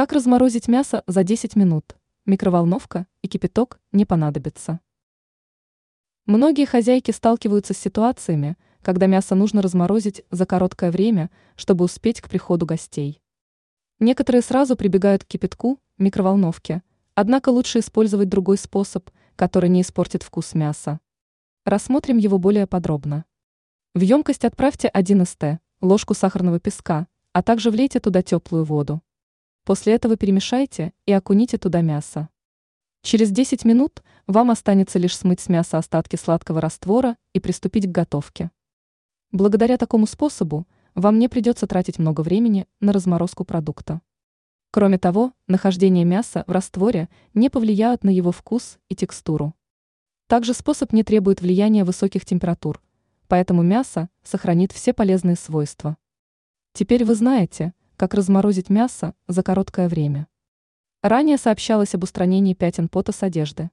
Как разморозить мясо за 10 минут? Микроволновка и кипяток не понадобятся. Многие хозяйки сталкиваются с ситуациями, когда мясо нужно разморозить за короткое время, чтобы успеть к приходу гостей. Некоторые сразу прибегают к кипятку, микроволновке, однако лучше использовать другой способ, который не испортит вкус мяса. Рассмотрим его более подробно. В емкость отправьте 1 ст, ложку сахарного песка, а также влейте туда теплую воду. После этого перемешайте и окуните туда мясо. Через 10 минут вам останется лишь смыть с мяса остатки сладкого раствора и приступить к готовке. Благодаря такому способу вам не придется тратить много времени на разморозку продукта. Кроме того, нахождение мяса в растворе не повлияет на его вкус и текстуру. Также способ не требует влияния высоких температур, поэтому мясо сохранит все полезные свойства. Теперь вы знаете, как разморозить мясо за короткое время. Ранее сообщалось об устранении пятен пота с одежды.